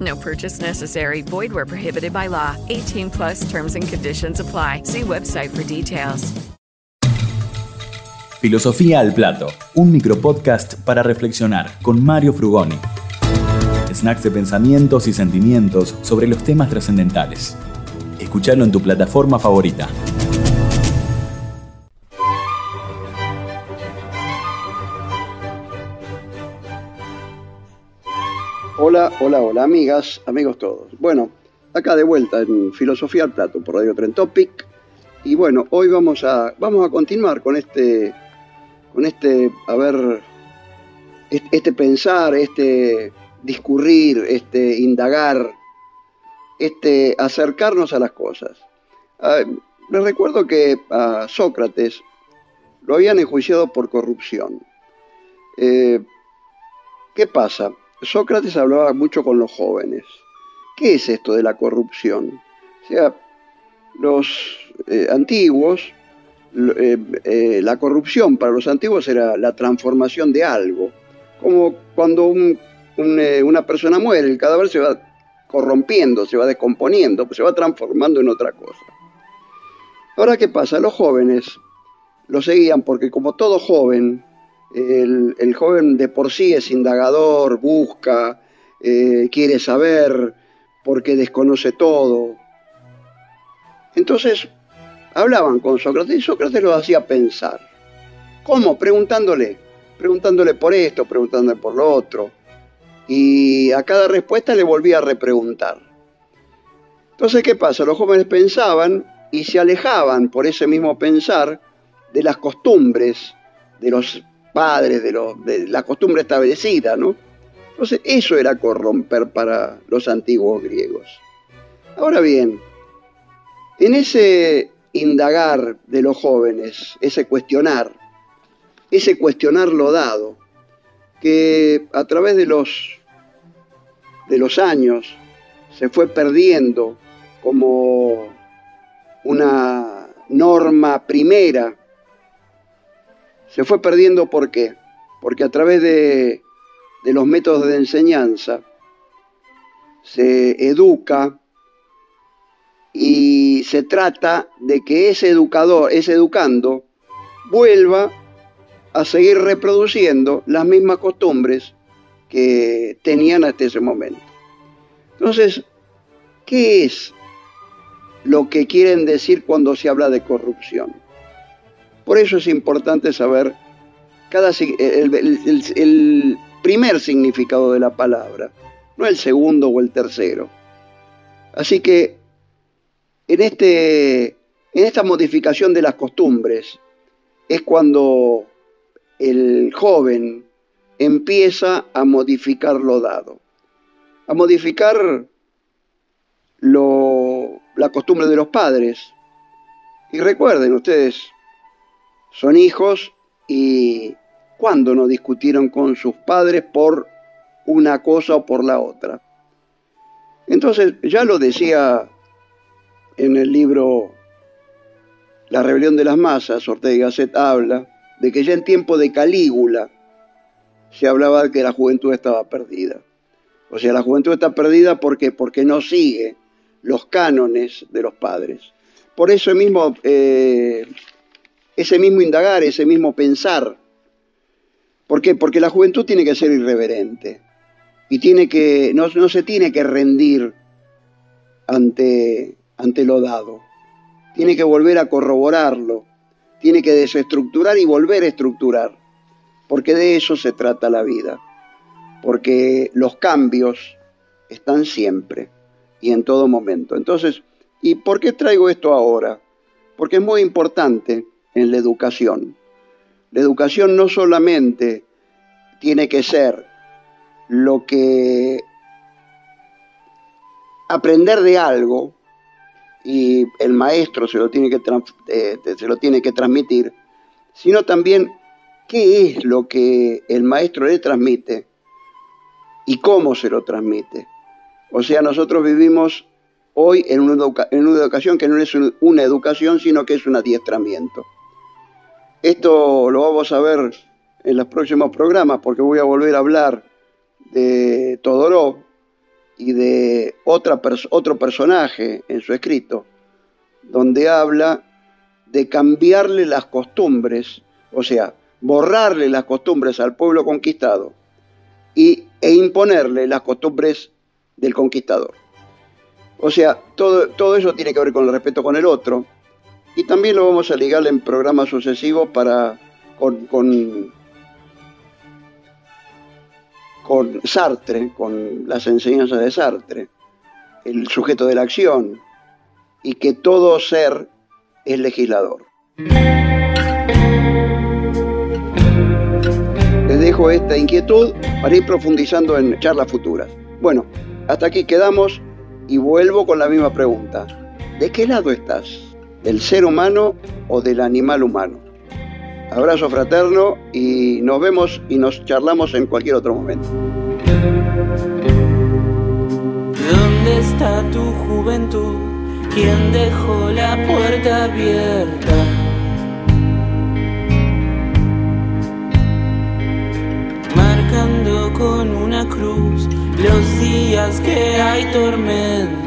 No purchase necessary. Void where prohibited by law. 18 plus terms and conditions apply. See website for details. Filosofía al Plato, un micropodcast para reflexionar con Mario Frugoni. Snacks de pensamientos y sentimientos sobre los temas trascendentales. Escuchalo en tu plataforma favorita. Hola, hola, hola, amigas, amigos todos. Bueno, acá de vuelta en Filosofía al Plato por Radio Tren Topic. Y bueno, hoy vamos a, vamos a continuar con este, con este, a ver, este, pensar, este discurrir, este indagar, este acercarnos a las cosas. Ah, les recuerdo que a Sócrates lo habían enjuiciado por corrupción. Eh, ¿Qué pasa? Sócrates hablaba mucho con los jóvenes. ¿Qué es esto de la corrupción? O sea, los eh, antiguos, eh, eh, la corrupción para los antiguos era la transformación de algo. Como cuando una persona muere, el cadáver se va corrompiendo, se va descomponiendo, pues se va transformando en otra cosa. Ahora, ¿qué pasa? Los jóvenes lo seguían porque como todo joven, el, joven de por sí es indagador, busca, eh, quiere saber, porque desconoce todo. Entonces, hablaban con Sócrates y Sócrates los hacía pensar. ¿Cómo? Preguntándole, preguntándole por esto, preguntándole por lo otro. Y a cada respuesta le volvía a repreguntar. Entonces, ¿qué pasa? Los jóvenes pensaban y se alejaban por ese mismo pensar de las costumbres, de los padres, de, de la costumbre establecida, ¿no? Entonces, eso era corromper para los antiguos griegos. Ahora bien, en ese indagar de los jóvenes, ese cuestionar, ese cuestionar lo dado, que a través de los, de los años se fue perdiendo como una norma primera se fue perdiendo ¿por qué? Porque a través de, los métodos de enseñanza se educa y se trata de que ese educador, ese educando, vuelva a seguir reproduciendo las mismas costumbres que tenían hasta ese momento. Entonces, ¿qué es lo que quieren decir cuando se habla de corrupción? Por eso es importante saber cada, el, primer significado de la palabra, no el segundo o el tercero. Así que en, este, en esta modificación de las costumbres es cuando el joven empieza a modificar lo dado, a modificar la costumbre de los padres. Y recuerden ustedes, son hijos y cuando no discutieron con sus padres por una cosa o por la otra. Entonces, ya lo decía en el libro La rebelión de las masas, Ortega Gasset habla de que ya en tiempo de Calígula se hablaba de que la juventud estaba perdida. O sea, la juventud está perdida porque, porque no sigue los cánones de los padres. Por eso mismo eh, ese mismo indagar, ese mismo pensar. ¿Por qué? Porque la juventud tiene que ser irreverente y tiene que, no, se tiene que rendir ante, ante lo dado. tiene que volver a corroborarlo, tiene que desestructurar y volver a estructurar, porque de eso se trata la vida, porque los cambios están siempre y en todo momento. Entonces, ¿y por qué traigo esto ahora? Porque es muy importante en la educación. La educación no solamente tiene que ser lo que aprender de algo y el maestro se lo tiene que, eh, se lo tiene que transmitir, sino también qué es lo que el maestro le transmite y cómo se lo transmite. O sea, nosotros vivimos hoy en una, en una educación que no es una educación, sino que es un adiestramiento. Esto lo vamos a ver en los próximos programas porque voy a volver a hablar de Todorov y de otra otro personaje en su escrito, donde habla de cambiarle las costumbres, o sea, borrarle las costumbres al pueblo conquistado y, e imponerle las costumbres del conquistador. O sea, todo, todo eso tiene que ver con el respeto con el otro y también lo vamos a ligar en programas sucesivos para con, con, con Sartre, con las enseñanzas de Sartre, el sujeto de la acción, y que todo ser es legislador. Les dejo esta inquietud para ir profundizando en charlas futuras. Bueno, hasta aquí quedamos y vuelvo con la misma pregunta. ¿De qué lado estás? ¿Del ser humano o del animal humano? Abrazo fraterno y nos vemos y nos charlamos en cualquier otro momento. ¿Dónde está tu juventud? ¿Quién dejó la puerta abierta? Marcando con una cruz los días que hay tormenta.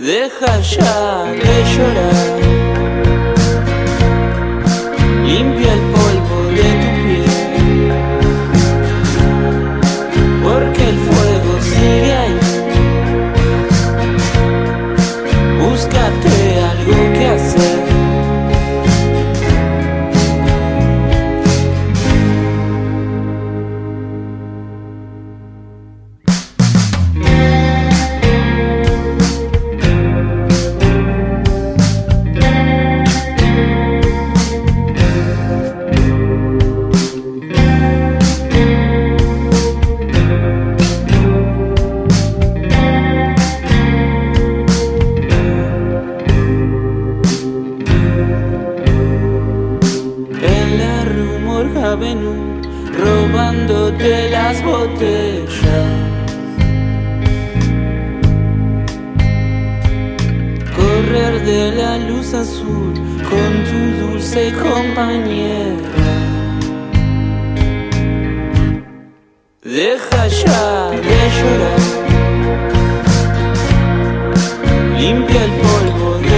Deja ya de llorar. Limpia el las botellas. Correr de la luz azul con tu dulce compañera. Deja ya de llorar. Limpia el polvo de